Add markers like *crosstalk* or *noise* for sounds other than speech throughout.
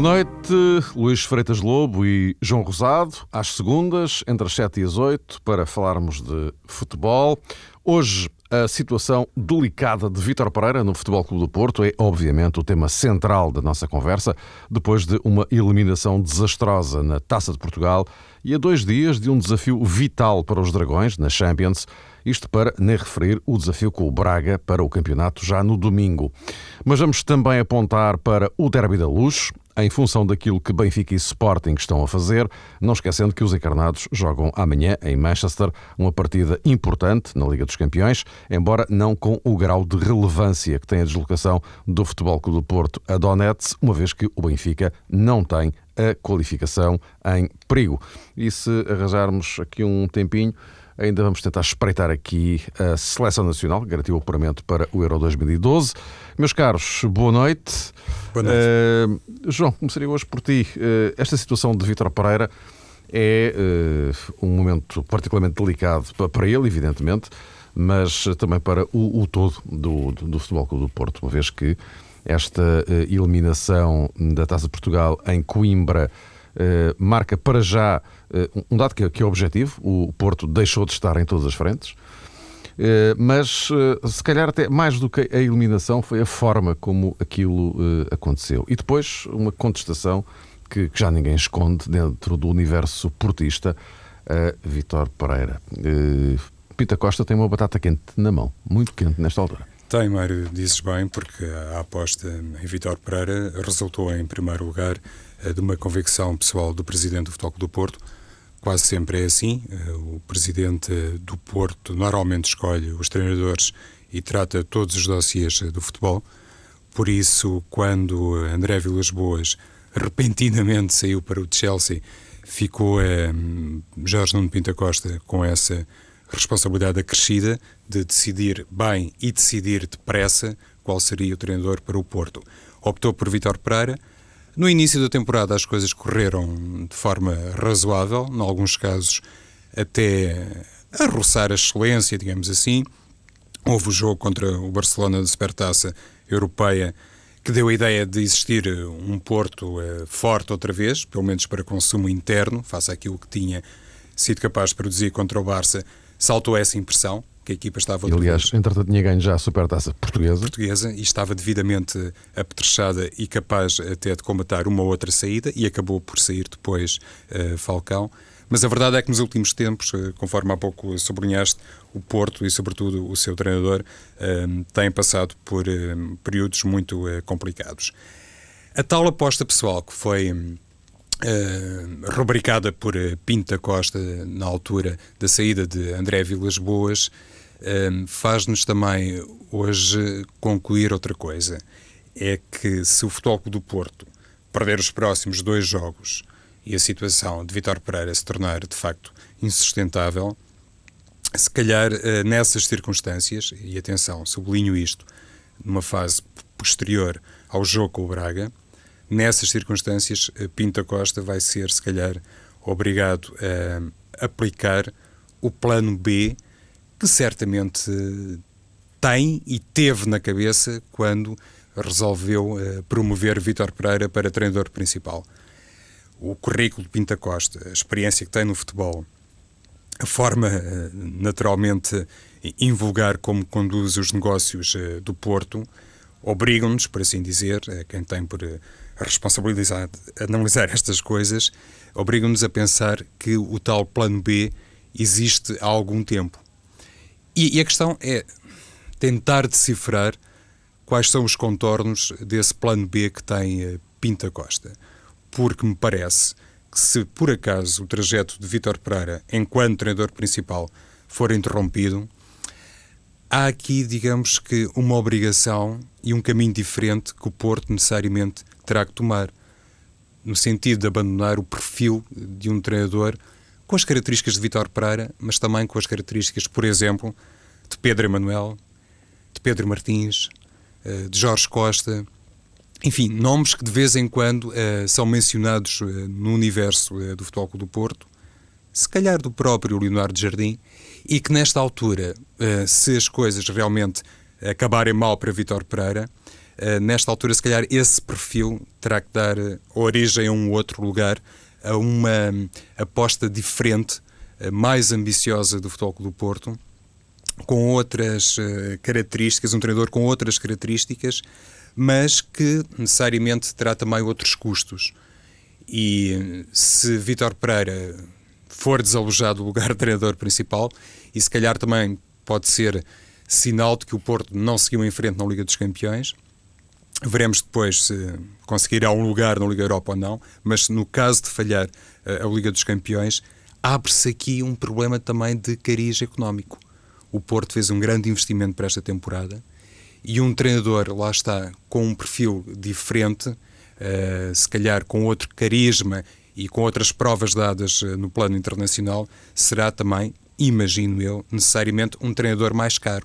Boa noite, Luís Freitas Lobo e João Rosado, às segundas, entre as 7 e as 8, para falarmos de futebol. Hoje, a situação delicada de Vítor Pereira no Futebol Clube do Porto é, obviamente, o tema central da nossa conversa, depois de uma eliminação desastrosa na Taça de Portugal e a dois dias de um desafio vital para os Dragões na Champions, isto para nem referir o desafio com o Braga para o campeonato já no domingo. Mas vamos também apontar para o Derby da Luz, em função daquilo que Benfica e Sporting estão a fazer, não esquecendo que os encarnados jogam amanhã em Manchester uma partida importante na Liga dos Campeões, embora não com o grau de relevância que tem a deslocação do Futebol Clube do Porto a Donetsk, uma vez que o Benfica não tem a qualificação em perigo. E se arranjarmos aqui um tempinho, Ainda vamos tentar espreitar aqui a Seleção Nacional, garantiu o apuramento para o Euro 2012. Meus caros, boa noite. Boa noite. Uh, João, começaria hoje por ti. Uh, esta situação de Vítor Pereira é uh, um momento particularmente delicado para ele, evidentemente, mas também para o, o todo do, do, do Futebol Clube do Porto, uma vez que esta eliminação da Taça de Portugal em Coimbra marca para já eh, um dado que é, que é objetivo, o Porto deixou de estar em todas as frentes, eh, mas eh, se calhar até mais do que a eliminação foi a forma como aquilo aconteceu. E depois uma contestação que, que já ninguém esconde dentro do universo portista, a Vitor Pereira. Pita Costa tem uma batata quente na mão, muito quente nesta altura. Tem, Mário, dizes bem, porque a aposta em Vitor Pereira resultou, em primeiro lugar, de uma convicção pessoal do presidente do Futebol do Porto, Quase sempre é assim. Eh, o presidente do Porto normalmente escolhe os treinadores e trata todos os dossiês do futebol. Por isso, quando André Vilas Boas repentinamente saiu para o Chelsea, ficou eh, Jorge Nuno Pinta Costa com essa responsabilidade acrescida de decidir bem e decidir depressa qual seria o treinador para o Porto. Optou por Vitor Pereira, no início da temporada as coisas correram de forma razoável, em alguns casos até a roçar a excelência, digamos assim. Houve o jogo contra o Barcelona da Supertaça Europeia que deu a ideia de existir um Porto uh, forte outra vez, pelo menos para consumo interno, face àquilo que tinha sido capaz de produzir contra o Barça, saltou essa impressão que a equipa estava outra Aliás, entretanto tinha ganho já a supertaça portuguesa. Portuguesa e estava devidamente apetrechada e capaz até de combatar uma outra saída e acabou por sair depois uh, Falcão. Mas a verdade é que nos últimos tempos, uh, conforme há pouco sublinhaste, o Porto e sobretudo o seu treinador uh, têm passado por períodos muito complicados. A tal aposta pessoal que foi Uh, rubricada por Pinta Costa na altura da saída de André Vilas Boas, faz-nos também hoje concluir outra coisa. É que se o Futebol do Porto perder os próximos dois jogos e a situação de Vitor Pereira se tornar de facto insustentável, se calhar eh, nessas circunstâncias, e atenção, sublinho isto, numa fase posterior ao jogo com o Braga, nessas circunstâncias, eh, Pinta Costa vai ser, se calhar, obrigado a aplicar o plano B que certamente tem e teve na cabeça quando resolveu uh, promover Vítor Pereira para treinador principal. O currículo de Pinta Costa, a experiência que tem no futebol, a forma uh, naturalmente invulgar como conduz os negócios do Porto, obrigam-nos, por assim dizer, quem tem por responsabilidade analisar estas coisas, obrigam-nos a pensar que o tal plano B existe há algum tempo e, e a questão é tentar decifrar quais são os contornos desse plano B que tem uh, Pinta Costa. Porque me parece que se por acaso o trajeto de Vítor Pereira, enquanto treinador principal, for interrompido, há aqui, digamos que, uma obrigação e um caminho diferente que o Porto necessariamente terá que tomar, no sentido de abandonar o perfil de um treinador com as características de Vitor Pereira, mas também com as características, por exemplo, de Pedro Emanuel, de Pedro Martins, eh, de Jorge Costa, enfim, nomes que de vez em quando uh, são mencionados uh, no universo do Futebol Clube do Porto, se calhar do próprio Leonardo Jardim, e que nesta altura, se as coisas realmente acabarem mal para Vitor Pereira, nesta altura, se calhar, esse perfil terá que dar origem a um outro lugar, a uma aposta diferente, mais ambiciosa do Futebol Clube do Porto, com outras características, um treinador com outras características, mas que necessariamente terá também outros custos. E se Vítor Pereira for desalojado do lugar de treinador principal, e se calhar também pode ser sinal de que o Porto não seguiu em frente na Liga dos Campeões. Veremos depois se conseguirá um lugar na Liga Europa ou não, mas no caso de falhar eh, a Liga dos Campeões, abre-se aqui um problema também de cariz económico. O Porto fez um grande investimento para esta temporada e um treinador, lá está, com um perfil diferente, uh, se calhar com outro carisma e com outras provas dadas uh, no plano internacional, será também, imagino eu, necessariamente um treinador mais caro.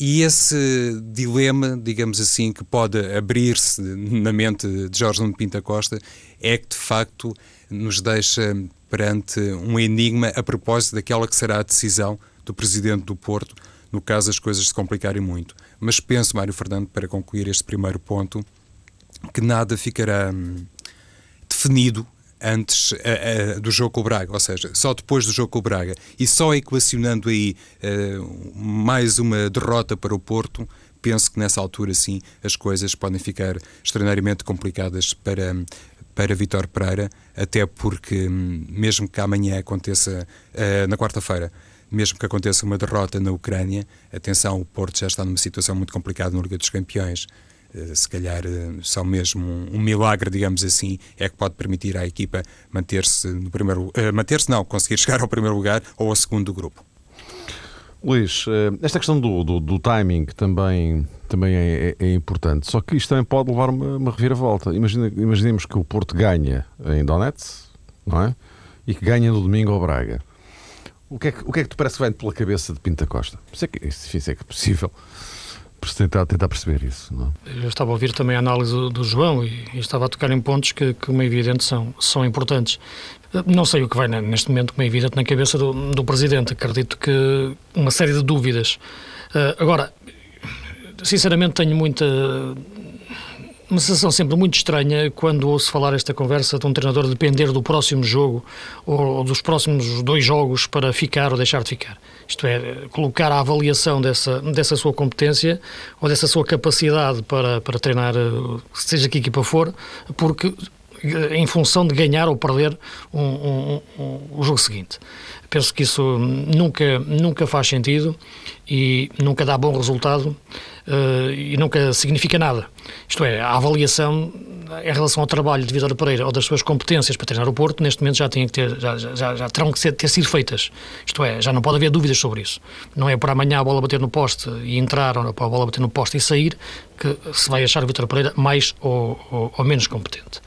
E esse dilema, digamos assim, que pode abrir-se na mente de Jorge Nuno Pinta Costa é que, de facto, nos deixa perante um enigma a propósito daquela que será a decisão do Presidente do Porto, no caso as coisas se complicarem muito. Mas penso, Mário Fernando, para concluir este primeiro ponto, que nada ficará hum, definido antes uh, uh, do jogo com o Braga, ou seja, só depois do jogo com o Braga e só equacionando aí uh, mais uma derrota para o Porto, penso que nessa altura sim as coisas podem ficar extraordinariamente complicadas para para Vitor Pereira, até porque hum, mesmo que amanhã aconteça na quarta-feira mesmo que aconteça uma derrota na Ucrânia, atenção, o Porto já está numa situação muito complicada na Liga dos Campeões. Eh, se calhar eh, só mesmo um, milagre, digamos assim, é que pode permitir à equipa manter-se no primeiro, uh, manter-se não, conseguir *laughs* chegar ao primeiro lugar ou ao segundo do grupo. Luís, esta questão do, do, do timing também, também é, é, é, importante, só que isto também pode levar uma, uma reviravolta. Imagina, imaginemos que o Porto ganha em Donetsk, não é? E que ganha no domingo ao Braga. O que, é que, o que é que te parece que vem pela cabeça de Pinta Costa? Isso é que, isso é, que é possível tentar, tentar perceber isso. Não? É? Eu estava a ouvir também a análise do, João e, e, estava a tocar em pontos que, como é evidente, são, são importantes. Não sei o que vai neste momento, como é evidente, na cabeça do, do Presidente. Acredito que uma série de dúvidas. Uh, agora, sinceramente, tenho muita uma sensação sempre muito estranha quando ouço falar esta conversa de um treinador depender do próximo jogo ou dos próximos dois jogos para ficar ou deixar de ficar. Isto é, colocar a avaliação dessa, dessa sua competência ou dessa sua capacidade para, para treinar, eh, seja que equipa for, porque eh, em função de ganhar ou perder um, um, um, o jogo seguinte. Penso que isso nunca, nunca faz sentido e nunca dá bom resultado uh, e nunca significa nada. Isto é, a avaliação em relação ao trabalho de Vitor Pereira ou das suas competências para treinar o Porto, neste momento já, que ter, já, já, já terão que ser, ter sido feitas. Isto é, já não pode haver dúvidas sobre isso. Não é por amanhã a bola bater no poste e entrar, ou para a bola bater no poste e sair, que se vai achar o Vitor Pereira mais ou, ou, ou menos competente.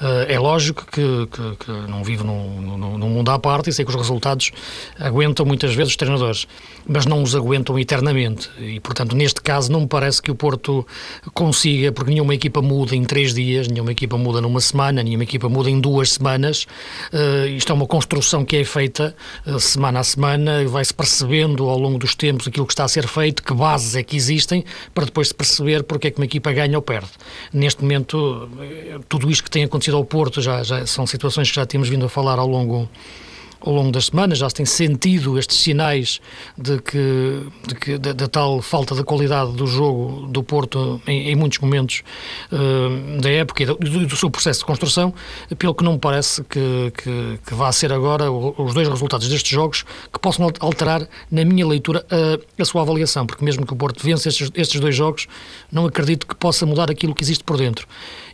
Uh, é lógico que, que, que não vivo num, num, num, mundo à parte e sei que os resultados aguentam muitas vezes os treinadores, mas não os aguentam eternamente. E, portanto, neste caso, não me parece que o Porto consiga, porque nenhuma equipa muda em três dias, nenhuma equipa muda numa semana, nenhuma equipa muda em duas semanas. Uh, isto é uma construção que é feita uh, semana a semana, vai-se percebendo ao longo dos tempos aquilo que está a ser feito, que bases é que existem, para depois se perceber porque é que uma equipa ganha ou perde. Neste momento, eh, tudo isto que tem acontecido ao Porto já, já são situações que já temos vindo a falar ao longo ao longo das semanas, já se tem sentido estes sinais de que, de que da, tal falta de qualidade do jogo do Porto em, em muitos momentos uh, da época e do, do, seu processo de construção, pelo que não me parece que, que, que vá ser agora os dois resultados destes jogos que possam alterar, na minha leitura, a, a sua avaliação, porque mesmo que o Porto vença estes, estes dois jogos, não acredito que possa mudar aquilo que existe por dentro.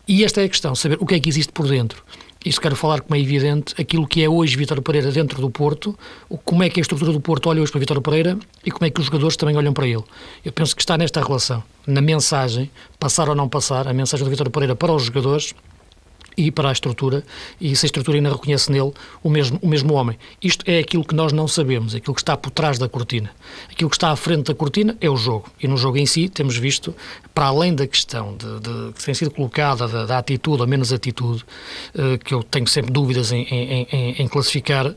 E esta é a questão, saber o que é que existe por dentro. Isso quero falar, como é evidente, aquilo que é hoje Vítor Pereira dentro do Porto, como é que a estrutura do Porto olha hoje para Vítor Pereira e como é que os jogadores também olham para ele. Eu penso que está nesta relação, na mensagem, passar ou não passar, a mensagem do Vítor Pereira para os jogadores e para a estrutura, e se a estrutura ainda reconhece nele o mesmo, o mesmo homem. Isto é aquilo que nós não sabemos, aquilo que está por trás da cortina. Aquilo que está à frente da cortina é o jogo. E no jogo em si temos visto, para além da questão de, de que tem sido colocada da, da, atitude ou menos atitude, uh, que eu tenho sempre dúvidas em, em, em, em classificar, uh,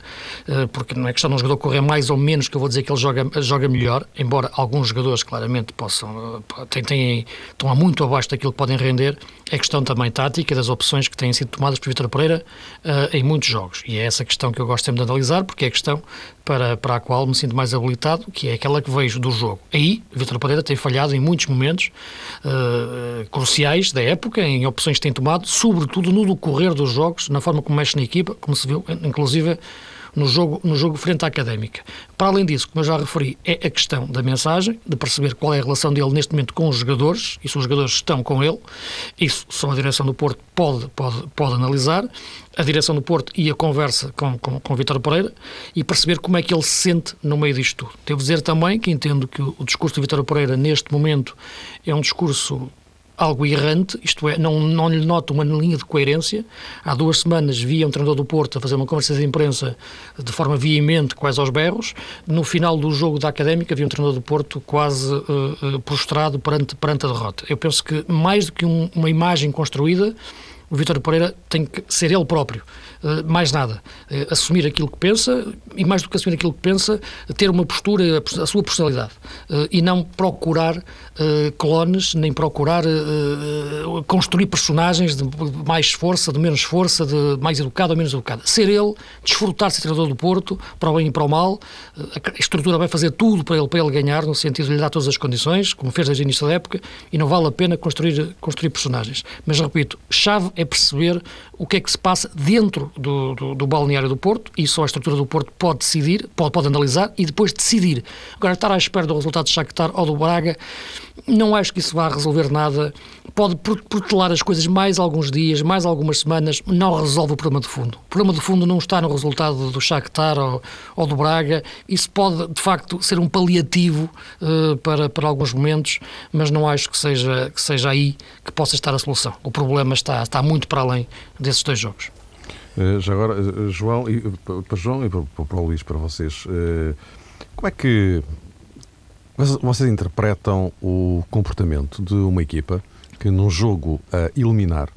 porque não é questão de um jogador correr mais ou menos que eu vou dizer que ele joga, joga melhor, embora alguns jogadores claramente possam, uh, têm, têm, estão muito abaixo daquilo que podem render, é questão também tática das opções que têm sido tomadas por Vitor Pereira uh, em muitos jogos. E é essa questão que eu gosto sempre de analisar, porque é a questão para, para a qual me sinto mais habilitado, que é aquela que vejo do jogo. Aí, Vitor Pereira tem falhado em muitos momentos uh, cruciais da época, em opções que tem tomado, sobretudo no decorrer dos jogos, na forma como mexe na equipa, como se viu, inclusive no jogo, no jogo frente à académica. Para além disso, como eu já referi, é a questão da mensagem, de perceber qual é a relação dele neste momento com os jogadores, e se os jogadores estão com ele, isso só a direção do Porto pode, pode, pode analisar, a direção do Porto e a conversa com, com, com Vítor Pereira e perceber como é que ele se sente no meio disto tudo. Devo dizer também que entendo que o, o discurso de Vítor Pereira neste momento é um discurso algo errante, isto é, não, não lhe noto uma linha de coerência. Há duas semanas via um treinador do Porto a fazer uma conversa de imprensa de forma veemente, quase aos berros. No final do jogo da Académica, havia um treinador do Porto quase uh, prostrado perante, perante a derrota. Eu penso que, mais do que um, uma imagem construída, o Vítor Pereira tem que ser ele próprio. Uh, mais nada. Uh, assumir aquilo que pensa e, mais do que assumir aquilo que pensa, ter uma postura, a sua personalidade. Uh, e não procurar clones, nem procurar construir personagens de mais força, de menos força, de mais educado ou menos educado. Ser ele, desfrutar ser treinador do Porto, para o bem e para o mal. a estrutura vai fazer tudo para ele, para ele ganhar, no sentido de lhe dar todas as condições, como fez desde o início da época, e não vale a pena construir, construir personagens. Mas, repito, chave é perceber o que é que se passa dentro do, do, do, balneário do Porto e só a estrutura do Porto pode decidir, pode, pode analisar e depois decidir. Agora, estar à espera do resultado de Shakhtar ou do Braga, não acho que isso vá resolver nada. Pode protelar as coisas mais alguns dias, mais algumas semanas, não resolve o problema de fundo. O problema de fundo não está no resultado do Shakhtar ou, ou do Braga. Isso pode, de facto, ser um paliativo uh, para, para alguns momentos, mas não acho que seja, que seja aí que possa estar a solução. O problema está, está muito para além desses dois jogos. Uh, já agora, uh, João, e, para João e para, para o Luís, para vocês, como é que vocês interpretam o comportamento de uma equipa que num jogo a eliminar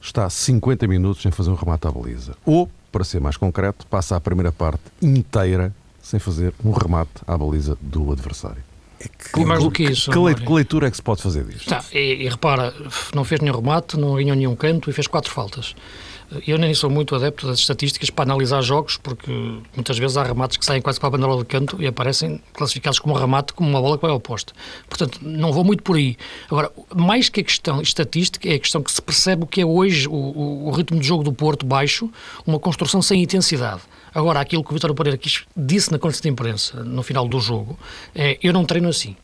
está 50 minutos sem fazer um remate à baliza? Ou, para ser mais concreto, passa a primeira parte inteira sem fazer um remate à baliza do adversário? É que, mais do que isso. Que, que, leitura é que se pode fazer disto? Tá, e, e repara, não fez nenhum remate, não ganhou nenhum canto e fez quatro faltas. Eu nem sou muito adepto das estatísticas para analisar jogos, porque muitas vezes há remates que saem quase para a bandeira de canto e aparecem classificados como remate, como uma bola que vai ao poste. Portanto, não vou muito por aí. Agora, mais que a questão estatística, é a questão que se percebe o que é hoje o, o, o ritmo de jogo do Porto baixo, uma construção sem intensidade. Agora, aquilo que o Vitório Pereira disse na conferência de imprensa no final do jogo é: eu não treino assim.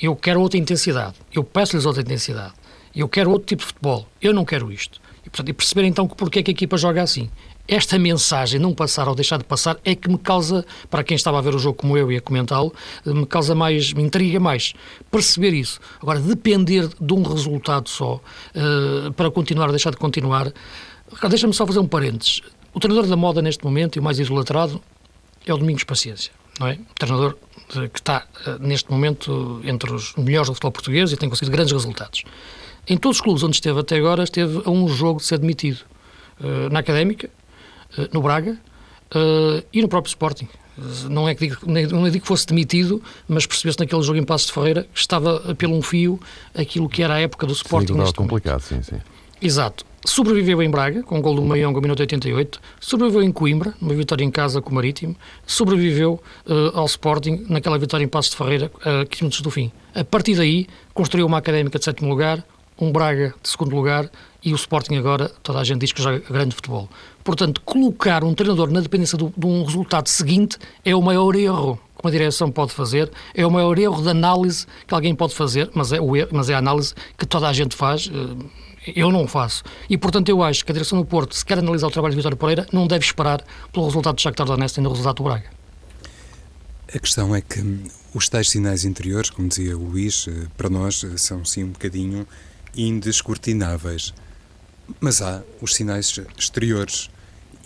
Eu quero outra intensidade. Eu peço-lhes outra intensidade. Eu quero outro tipo de futebol. Eu não quero isto. E, portanto, e perceber então que porque é que a equipa joga assim. Esta mensagem, não passar ou deixar de passar, é que me causa, para quem estava a ver o jogo como eu e a comentá-lo, me causa mais, me intriga mais. Perceber isso. Agora, depender de um resultado só uh, para continuar ou deixar de continuar. Deixa-me só fazer um parênteses. O treinador da moda neste momento e o mais idolatrado é o Domingos Paciência, não é? O treinador que está uh, neste momento entre os melhores do futebol português e tem conseguido grandes resultados. Em todos os clubes onde esteve até agora, esteve a um jogo de ser demitido. Uh, na Académica, uh, no Braga uh, e no próprio Sporting. Não é que digo, não é digo que fosse demitido, mas percebeu-se naquele jogo em Passos de Ferreira que estava pelo um fio aquilo que era a época do Sporting. Sim, complicado, sim, sim. Exato. Sobreviveu em Braga, com o gol do Maiong no minuto 88. Sobreviveu em Coimbra, numa vitória em casa com o Marítimo. Sobreviveu uh, ao Sporting, naquela vitória em Passos de Ferreira, a 15 minutos do fim. A partir daí, construiu uma académica de sétimo lugar, um Braga de segundo lugar e o Sporting agora, toda a gente diz que joga grande futebol. Portanto, colocar um treinador na dependência do, de um resultado seguinte é o maior erro que uma direção pode fazer, é o maior erro de análise que alguém pode fazer, mas é, o erro, mas é a análise que toda a gente faz, eh, eu não faço. E, portanto, eu acho que a direção do Porto, se quer analisar o trabalho de Vitório Pereira, não deve esperar pelo resultado do Shakhtar Donetsk e no resultado do Braga. A questão é que os tais sinais interiores, como dizia o Luís, eh, para nós eh, são sim um bocadinho indescortináveis. Mas há os sinais exteriores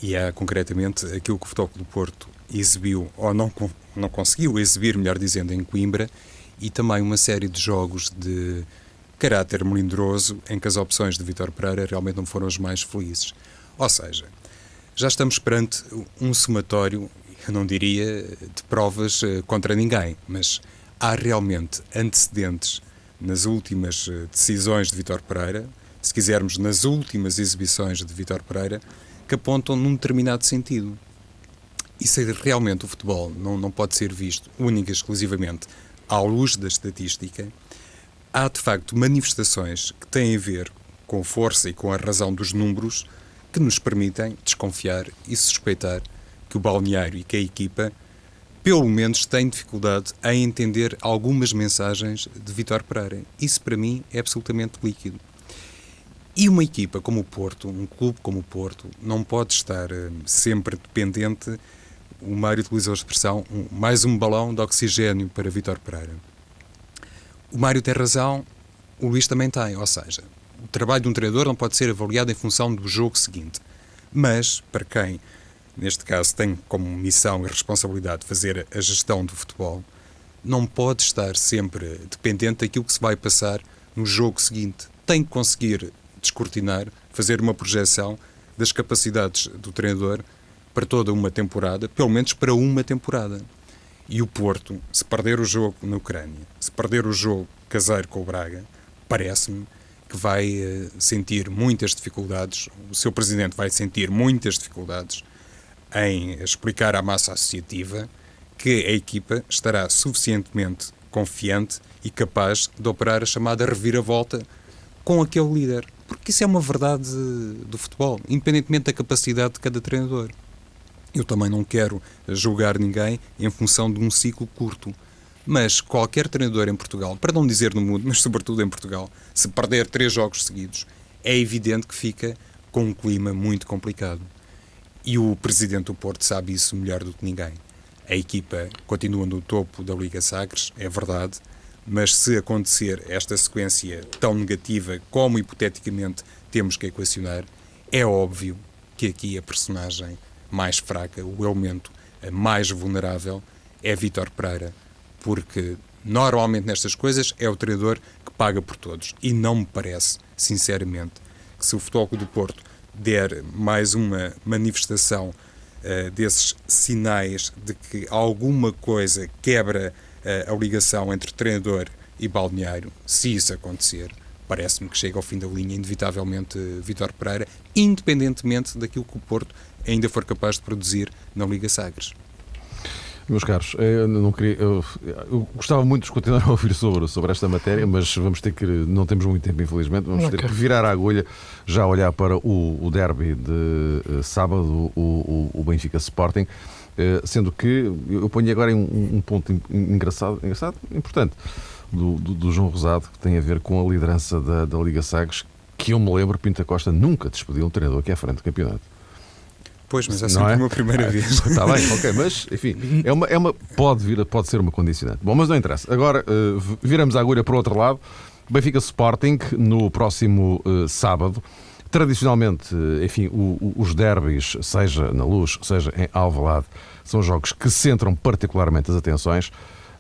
e há concretamente aquilo que o Futebol do Porto exibiu, ou não, não conseguiu exibir, melhor dizendo, em Coimbra, e também uma série de jogos de caráter melindroso em que as opções de Vitor Pereira realmente não foram as mais felizes. Ou seja, já estamos perante um somatório, eu não diria de provas eh, contra ninguém, mas há realmente antecedentes nas últimas eh, decisões de Vitor Pereira, se quisermos, nas últimas exibições de Vitor Pereira, que apontam num determinado sentido. E se realmente o futebol não, não pode ser visto única e exclusivamente à luz da estatística, há de facto manifestações que têm a ver com a força e com a razão dos números que nos permitem desconfiar e suspeitar que o balneário e que a equipa, pelo menos, têm dificuldade em entender algumas mensagens de Vitor Pereira. Isso, para mim, é absolutamente líquido. E uma equipa como o Porto, um clube como o Porto, não pode estar uh, sempre dependente, o Mário utilizou a expressão, um, mais um balão de oxigênio para Vitor Pereira. O Mário tem razão, o Luís também tem, ou seja, o trabalho de um treinador não pode ser avaliado em função do jogo seguinte. Mas, para quem, neste caso, tem como missão e responsabilidade fazer a gestão do futebol, não pode estar sempre dependente daquilo que se vai passar no jogo seguinte. Tem que conseguir descortinar, fazer uma projeção das capacidades do treinador para toda uma temporada, pelo menos para uma temporada. E o Porto, se perder o jogo na Ucrânia, se perder o jogo caseiro com o Braga, parece-me que vai uh, sentir muitas dificuldades, o seu presidente vai sentir muitas dificuldades em explicar à massa associativa que a equipa estará suficientemente confiante e capaz de operar a chamada reviravolta com aquele líder. Porque isso é uma verdade do futebol, independentemente da capacidade de cada treinador. Eu também não quero julgar ninguém em função de um ciclo curto. Mas qualquer treinador em Portugal, para não dizer no mundo, *laughs* mas sobretudo em Portugal, se perder três jogos seguidos, é evidente que fica com um clima muito complicado. E o presidente do Porto sabe isso melhor do que ninguém. A equipa continua no topo da Liga Sagres, é verdade, mas se acontecer esta sequência tão negativa como hipoteticamente temos que equacionar, é óbvio que aqui a personagem mais fraca, o elemento mais vulnerável, é Vítor Pereira, porque normalmente nestas coisas é o treinador que paga por todos. E não me parece, sinceramente, que se o Futebol do Porto der mais uma manifestação uh, desses sinais de que alguma coisa quebra a ligação entre treinador e balneário, se isso acontecer, parece-me que chega ao fim da linha, inevitavelmente, Vitor Pereira, independentemente daquilo que o Porto ainda for capaz de produzir na Liga Sagres. Meus caros, eu, não queria, eu, eu, gostava muito de continuar a ouvir sobre, sobre esta matéria, mas vamos ter que, não temos muito tempo, infelizmente, vamos okay. ter que virar a agulha, já olhar para o, o derby de uh, sábado, o, o, o Benfica Sporting. Eh, sendo que eu ponho agora um, um ponto engraçado, engraçado importante, do, do, do, João Rosado, que tem a ver com a liderança da, da Liga Sagres, que eu me lembro, Pinta Costa nunca despediu um treinador é à frente do campeonato. Pois, mas é sempre é? uma primeira ah, vez. Está bem, *laughs* ok, mas enfim, é uma, é uma, pode, vir, pode ser uma condicionante. Bom, mas não interessa. Agora uh, viramos a agulha para o outro lado. Benfica Sporting no próximo uh, sábado. Tradicionalmente, enfim, o, o, os derbys, seja na Luz, seja em Alvalade, são jogos que centram particularmente as atenções,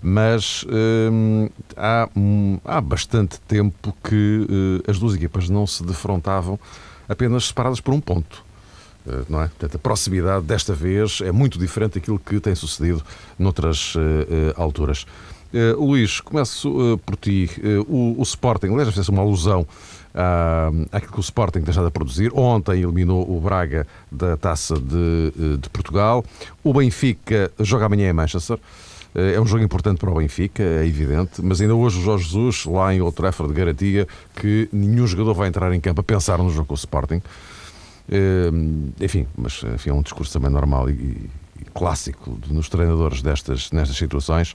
mas hum, há, hum, há bastante tempo que uh, as duas equipas não se defrontavam apenas separadas por um ponto. Uh, não é? Portanto, a proximidade desta vez é muito diferente daquilo que tem sucedido noutras uh, alturas. Luís, começo por ti. o, o Sporting, aliás, fez uma alusão uh, aquilo que o Sporting tem deixado a produzir. Ontem eliminou o Braga da Taça de, eh, de Portugal. O Benfica joga amanhã em Manchester. Eh, é um jogo importante para o Benfica, é evidente, mas ainda hoje o Jorge Jesus, lá em Old Trafford, garantia que nenhum jogador vai entrar em campo a pensar no jogo com o Sporting. Eh, enfim, mas enfim, é um discurso também normal e, e clássico nos treinadores destas, nestas situações.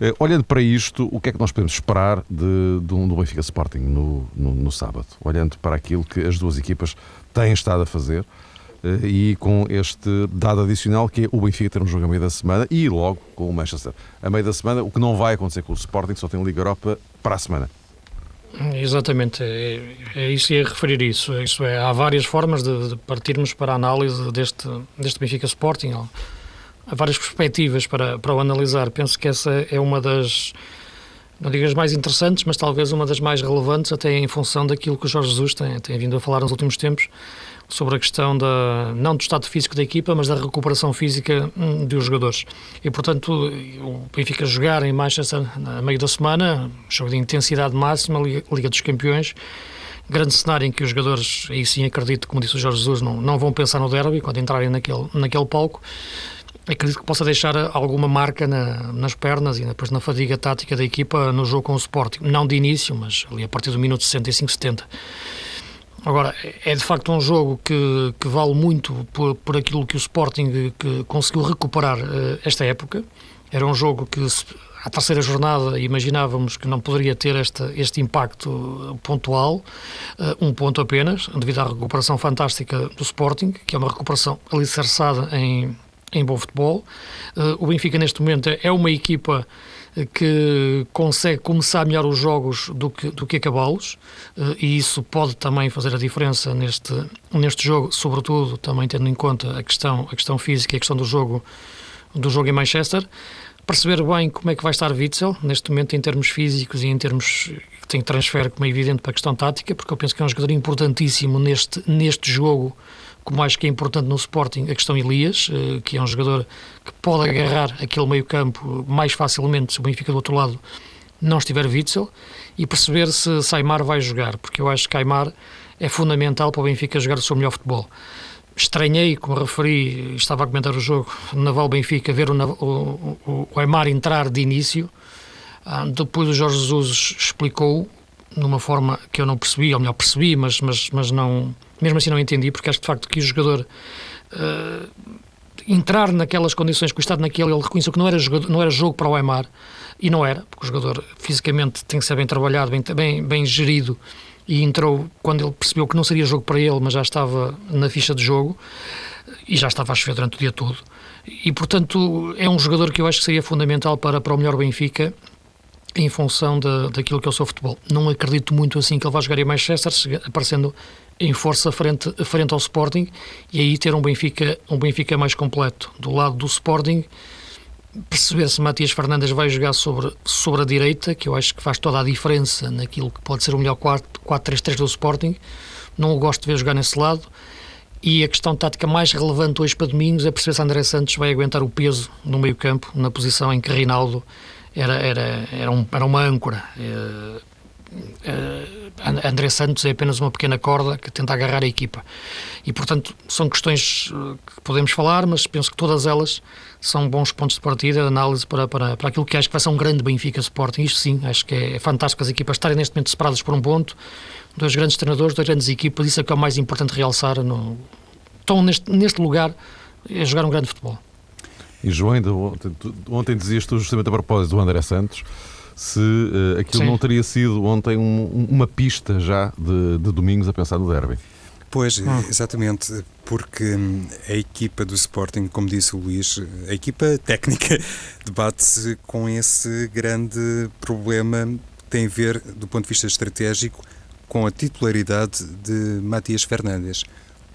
Eh, olhando para isto, o que é que nós podemos esperar de, de um, do Benfica Sporting no, no, no, sábado? Olhando para aquilo que as duas equipas têm estado a fazer eh, e com este dado adicional que é o Benfica ter um jogo a meio da semana e logo com o Manchester. A meio da semana, o que não vai acontecer com o Sporting, só tem Liga Europa para a semana. Exatamente, é, é isso ia referir isso. isso é, há várias formas de, de, partirmos para a análise deste, deste Benfica Sporting. Há várias perspectivas para, para o analisar. Penso que essa é uma das, não digo as mais interessantes, mas talvez uma das mais relevantes, até em função daquilo que o Jorge Jesus tem, tem vindo a falar nos últimos tempos, sobre a questão da, não do estado físico da equipa, mas da recuperação física hum, dos jogadores. E, portanto, o Benfica jogar em Manchester a meio da semana, jogo de intensidade máxima, Liga dos Campeões, grande cenário em que os jogadores, aí sim acredito, como disse o Jorge Jesus, não, não vão pensar no derby quando entrarem naquele, naquele palco. Acredito que possa deixar alguma marca na, nas pernas e depois na fadiga tática da equipa no jogo com o Sporting. Não de início, mas ali a partir do minuto 65-70. Agora, é de facto um jogo que, que vale muito por, por aquilo que o Sporting que conseguiu recuperar uh, esta época. Era um jogo que, à terceira jornada, imaginávamos que não poderia ter este, este impacto pontual, uh, um ponto apenas, devido à recuperação fantástica do Sporting, que é uma recuperação alicerçada em, em bom futebol. O Benfica, neste momento, é uma equipa que consegue começar melhor os jogos do que, do que acabá-los, eh, e isso pode também fazer a diferença neste, neste jogo, sobretudo também tendo em conta a questão, a questão física e a questão do jogo, do jogo em Manchester. Perceber bem como é que vai estar Witzel, neste momento, em termos físicos e em termos que tem transfer, como é evidente, para a questão tática, porque eu penso que é um jogador importantíssimo neste, neste jogo como acho que é importante no Sporting a questão Elias, eh, que é um jogador que pode agarrar aquele meio campo mais facilmente se o Benfica do outro lado não estiver Witzel e perceber se Saimar vai jogar, porque eu acho que Aymar é fundamental para o Benfica jogar o seu melhor futebol. Estranhei, como referi, estava a comentar o jogo, Naval Benfica, ver o, o, o Aymar entrar de início. Ah, depois o Jorge Jesus explicou numa forma que eu não percebi, ou melhor, percebi, mas, mas, mas não, mesmo assim não entendi, porque acho que de facto que o jogador uh, entrar naquelas condições, que o Estado naquele, ele reconheceu que não era, jogador, não era jogo para o Aymar, e não era, porque o jogador fisicamente tem que ser bem trabalhado, bem, bem, bem gerido, e entrou quando ele percebeu que não seria jogo para ele, mas já estava na ficha de jogo, e já estava a chover durante o dia todo. E, portanto, é um jogador que eu acho que seria fundamental para, para o melhor Benfica em função de, daquilo que é o seu futebol. Não acredito muito assim que ele vá jogar em Manchester, aparecendo em força frente, frente ao Sporting e aí ter um Benfica, um Benfica mais completo. Do lado do Sporting, perceber se Matias Fernandes vai jogar sobre, sobre a direita, que eu acho que faz toda a diferença naquilo que pode ser o melhor 4-3-3 do Sporting. Não o gosto de ver jogar nesse lado. E a questão tática mais relevante hoje para Domingos é perceber se André Santos vai aguentar o peso no meio campo, na posição em que Rinaldo era, era, era, um, era uma âncora. Uh, uh, André Santos é apenas uma pequena corda que tenta agarrar a equipa. E, portanto, são questões eh, que podemos falar, mas penso que todas elas são bons pontos de partida, de análise para, para, para aquilo que acho que vai ser um grande Benfica Sporting. Isto sim, acho que é fantástico as equipas estarem neste momento separadas por um ponto. Dois grandes treinadores, duas grandes equipas, isso é que é o mais importante realçar. No... Estão neste, neste lugar a jogar um grande futebol. E João, ainda ontem, ontem dizias tu justamente a propósito do André Santos se uh, aquilo Sim. não teria sido ontem um, uma pista já de, de, domingos a pensar no derby. Pois, hum. exatamente, porque hum, a equipa do Sporting, como disse o Luís, a equipa técnica *laughs* debate-se com esse grande problema que tem a ver, do ponto de vista estratégico, com a titularidade de Matias Fernandes.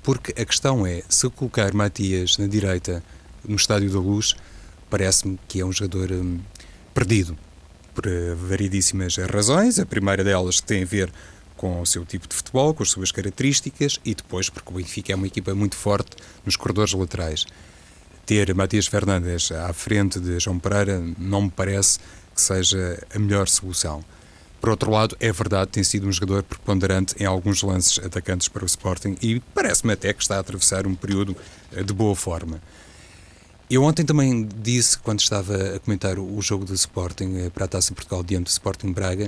Porque a questão é, se eu colocar Matias na direita no Estádio da Luz, parece-me que é um jogador hum, perdido, por uh, variedíssimas razões. A primeira delas tem a ver com o seu tipo de futebol, com as suas características, e depois porque o Benfica é uma equipa muito forte nos corredores laterais. Ter Matias Fernandes à frente de João Pereira não me parece que seja a melhor solução. Por outro lado, é verdade, tem sido um jogador preponderante em alguns lances atacantes para o Sporting e parece-me até que está a atravessar um período eh, de boa forma. Eu ontem também disse, quando estava a comentar o jogo do Sporting eh, para a Taça Portugal diante do Sporting Braga,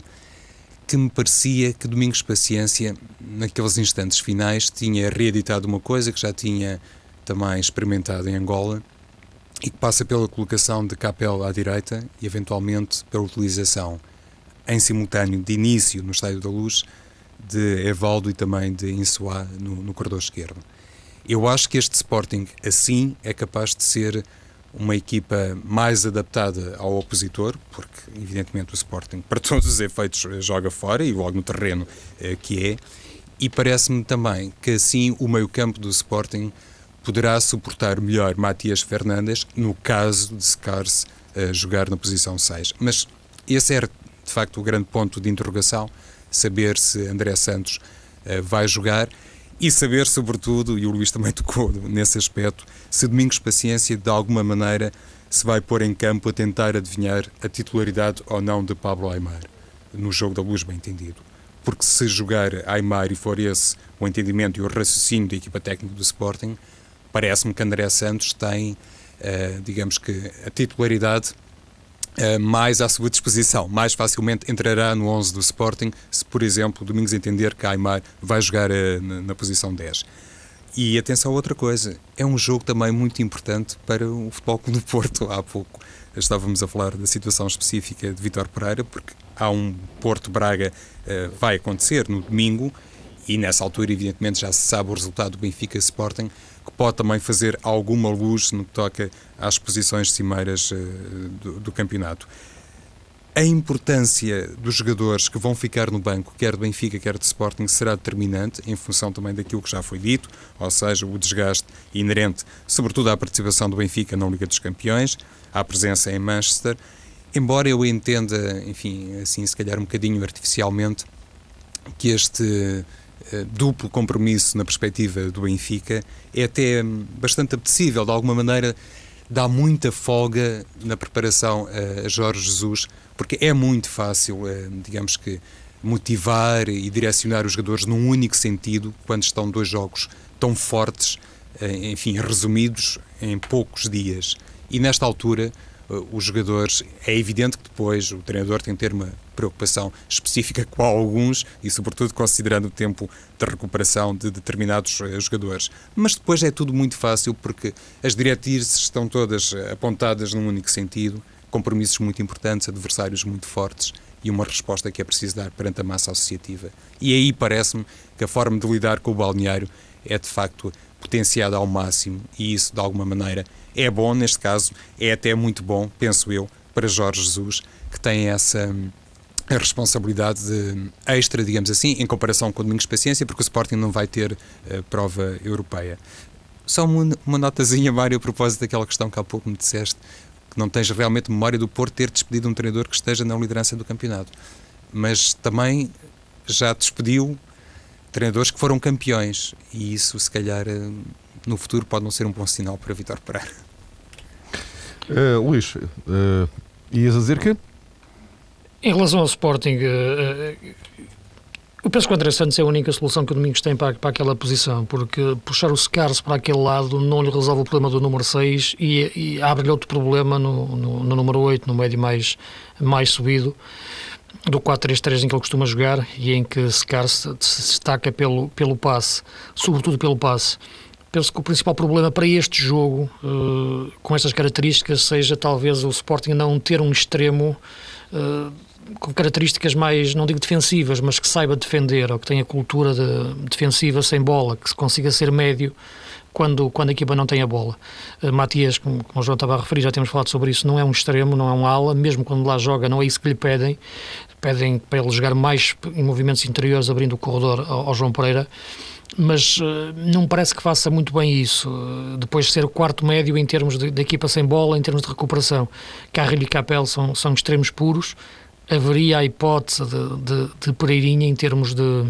que me parecia que Domingos Paciência, naqueles instantes finais, tinha reeditado uma coisa que já tinha também experimentado em Angola e que passa pela colocação de Capel à direita e, eventualmente, pela utilização em simultâneo de início no Estádio da Luz de Evaldo e também de Insoá no, no corredor esquerdo. Eu acho que este Sporting, assim, é capaz de ser uma equipa mais adaptada ao opositor, porque evidentemente o Sporting, para todos os efeitos, joga fora e logo no terreno eh, que é, e parece-me também que assim o meio-campo do Sporting poderá suportar melhor Matias Fernandes no caso de Scars uh, jogar na posição 6. Mas esse era de facto o grande ponto de interrogação, saber se André Santos uh, vai jogar e saber, sobretudo, e o Luís também tocou nesse aspecto, se Domingos Paciência, de alguma maneira, se vai pôr em campo a tentar adivinhar a titularidade ou não de Pablo Aymar, no jogo da luz, bem entendido. Porque se jogar Aymar e for esse o entendimento e o raciocínio da equipa técnica do Sporting, parece-me que André Santos tem, uh, digamos que, a titularidade mais à sua disposição. Mais facilmente entrará no 11 do Sporting se, por exemplo, Domingos entender que Aymar vai jogar uh, na, na, posição 10. E atenção a outra coisa, é um jogo também muito importante para o Futebol Clube do Porto. Há pouco estávamos a falar da situação específica de Vitor Pereira, porque há um Porto-Braga uh, vai acontecer no domingo e nessa altura, evidentemente, já se sabe o resultado do Benfica Sporting que pode também fazer alguma luz no que toca às posições cimeiras uh, do, do, campeonato. A importância dos jogadores que vão ficar no banco, quer do Benfica, quer do Sporting, será determinante em função também daquilo que já foi dito, ou seja, o desgaste inerente, sobretudo à participação do Benfica na Liga dos Campeões, à presença em Manchester. Embora eu entenda, enfim, assim, se calhar um bocadinho artificialmente, que este eh, duplo compromisso na perspectiva do Benfica é até bastante apetecível, de alguma maneira dá muita folga na preparação a Jorge Jesus, porque é muito fácil, eh, digamos que, motivar e direcionar os jogadores num único sentido quando estão dois jogos tão fortes, eh, enfim, resumidos em poucos dias. E nesta altura, os jogadores, é evidente que depois o treinador tem que ter uma preocupação específica com alguns e, sobretudo, considerando o tempo de recuperação de determinados eh, jogadores. Mas depois é tudo muito fácil porque as diretrizes estão todas eh, apontadas num único sentido, compromissos muito importantes, adversários muito fortes e uma resposta que é preciso dar perante a massa associativa. E aí parece-me que a forma de lidar com o balneário é de facto potenciada ao máximo e isso de alguma maneira é bom, neste caso é até muito bom, penso eu, para Jorge Jesus, que tem essa a responsabilidade extra, digamos assim, em comparação com o Domingos Paciência, porque o Sporting não vai ter uh, prova europeia. Só uma, uma notazinha, Mário, a propósito daquela questão que há pouco me disseste, que não tens realmente memória do Porto ter despedido um treinador que esteja na liderança do campeonato. Mas também já despediu treinadores que foram campeões, e isso, se calhar, uh, no futuro pode não ser um bom sinal para Vitor Pereira. Uh, Luís, uh, ias a dizer que? Em relação ao Sporting, uh, eu penso que o André Santos é a única solução que o Domingos tem para, para aquela posição, porque puxar o Scars para aquele lado não lhe resolve o problema do número 6 e, e abre-lhe outro problema no, no, no, número 8, no médio mais, mais subido do 4-3-3 em que ele costuma jogar e em que Scars se destaca pelo, pelo passe, sobretudo pelo passe. Penso que o principal problema para este jogo, uh, com estas características, seja talvez o Sporting não ter um extremo uh, com características mais, não digo defensivas, mas que saiba defender, ou que tenha cultura de, defensiva sem bola, que consiga ser médio quando, quando a equipa não tem a bola. Uh, Matias, como, como o João estava a referir, já temos falado sobre isso, não é um extremo, não é um ala, mesmo quando lá joga, não é isso que lhe pedem. Pedem para ele jogar mais em movimentos interiores, abrindo o corredor ao, ao João Pereira mas uh, não parece que faça muito bem isso. Uh, depois de ser o quarto médio em termos de, de, equipa sem bola, em termos de recuperação. Carrilho e Capel são, são extremos puros. Haveria a hipótese de, de, de Pereirinha em termos de,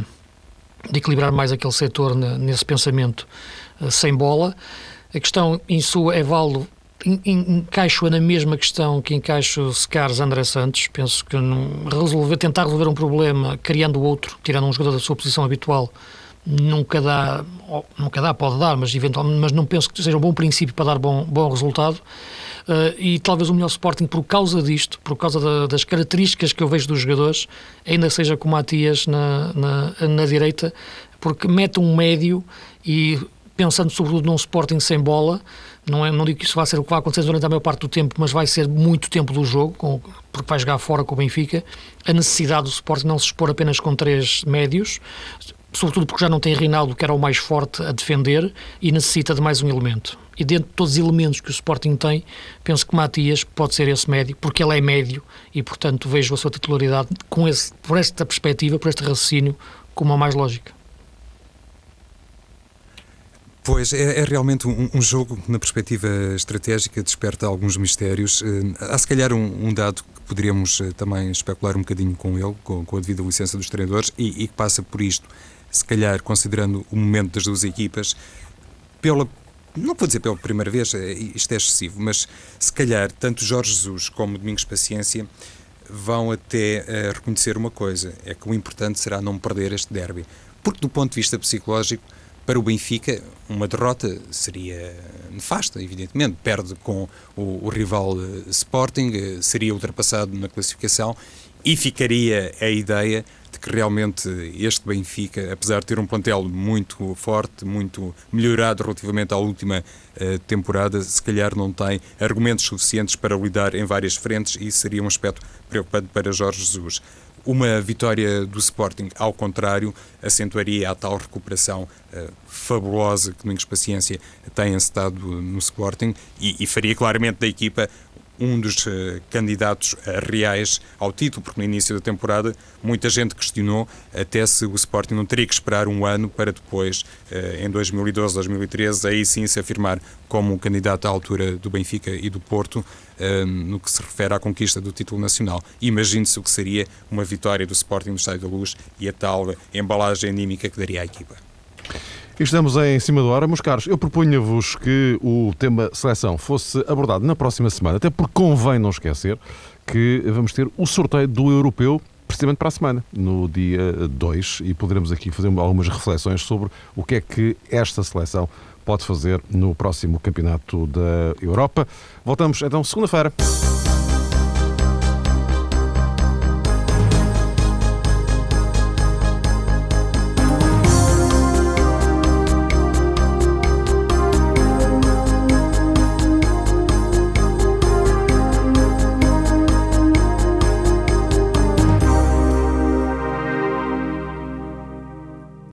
de equilibrar mais aquele setor nesse pensamento uh, sem bola. A questão em sua é válido. Encaixo-a na mesma questão que encaixo Secares André Santos. Penso que não, resolver, tentar resolver um problema criando outro, tirando um jogador da sua posição habitual, nunca dá, nunca dá, pode dar, mas eventualmente, mas não penso que seja um bom princípio para dar bom, bom resultado. Uh, e talvez o melhor Sporting, por causa disto, por causa da, das características que eu vejo dos jogadores, ainda seja com Matias na, na, na direita, porque mete um médio e pensando sobretudo num Sporting sem bola, não, é, não digo que isso vai ser o que vai acontecer durante a maior parte do tempo, mas vai ser muito tempo do jogo, com, porque vai jogar fora com o Benfica, a necessidade do Sporting não se expor apenas com três médios, sobretudo porque já não tem Reinaldo, que era o mais forte a defender, e necessita de mais um elemento. E dentro de todos os elementos que o Sporting tem, penso que Matias pode ser esse médio, porque ele é médio e, portanto, vejo a sua titularidade com esse, por esta perspectiva, por este raciocínio, como a mais lógica. Pois, é, é realmente um, um, jogo que, na perspectiva estratégica, desperta alguns mistérios. Uh, há, se calhar, um, um, dado que poderíamos uh, também especular um bocadinho com ele, com, com a devida licença dos treinadores, e, e, que passa por isto, se calhar, considerando o momento das duas equipas, pela. Não vou dizer pela primeira vez, é, isto é excessivo, mas se calhar tanto Jorge Jesus como Domingos Paciência vão até uh, reconhecer uma coisa: é que o importante será não perder este derby. Porque, do ponto de vista psicológico, para o Benfica, uma derrota seria nefasta, evidentemente. Perde com o, o rival eh, Sporting, eh, seria ultrapassado na classificação e ficaria a ideia de que realmente este Benfica, apesar de ter um plantel muito forte, muito melhorado relativamente à última uh, temporada, se calhar não tem argumentos suficientes para lidar em várias frentes e seria um aspecto preocupante para Jorge Jesus. Uma vitória do Sporting, ao contrário, acentuaria a tal recuperação uh, fabulosa que Domingos Paciência tem encetado no Sporting e, e faria claramente da equipa um dos uh, candidatos uh, reais ao título, porque no início da temporada muita gente questionou até se o Sporting não teria que esperar um ano para depois, uh, em 2012, 2013, aí sim se afirmar como candidato à altura do Benfica e do Porto, no que se refere à conquista do título nacional. Imagine-se o que seria uma vitória do Sporting no Estádio da Luz e a tal embalagem anímica que daria à equipa. Estamos em cima da hora, meus caros. Eu propunha-vos que o tema seleção fosse abordado na próxima semana, até porque convém não esquecer que vamos ter o sorteio do europeu precisamente para a semana, no dia 2, e poderemos aqui fazer algumas reflexões sobre o que é que esta seleção pode fazer no próximo Campeonato da Europa. Voltamos então segunda-feira.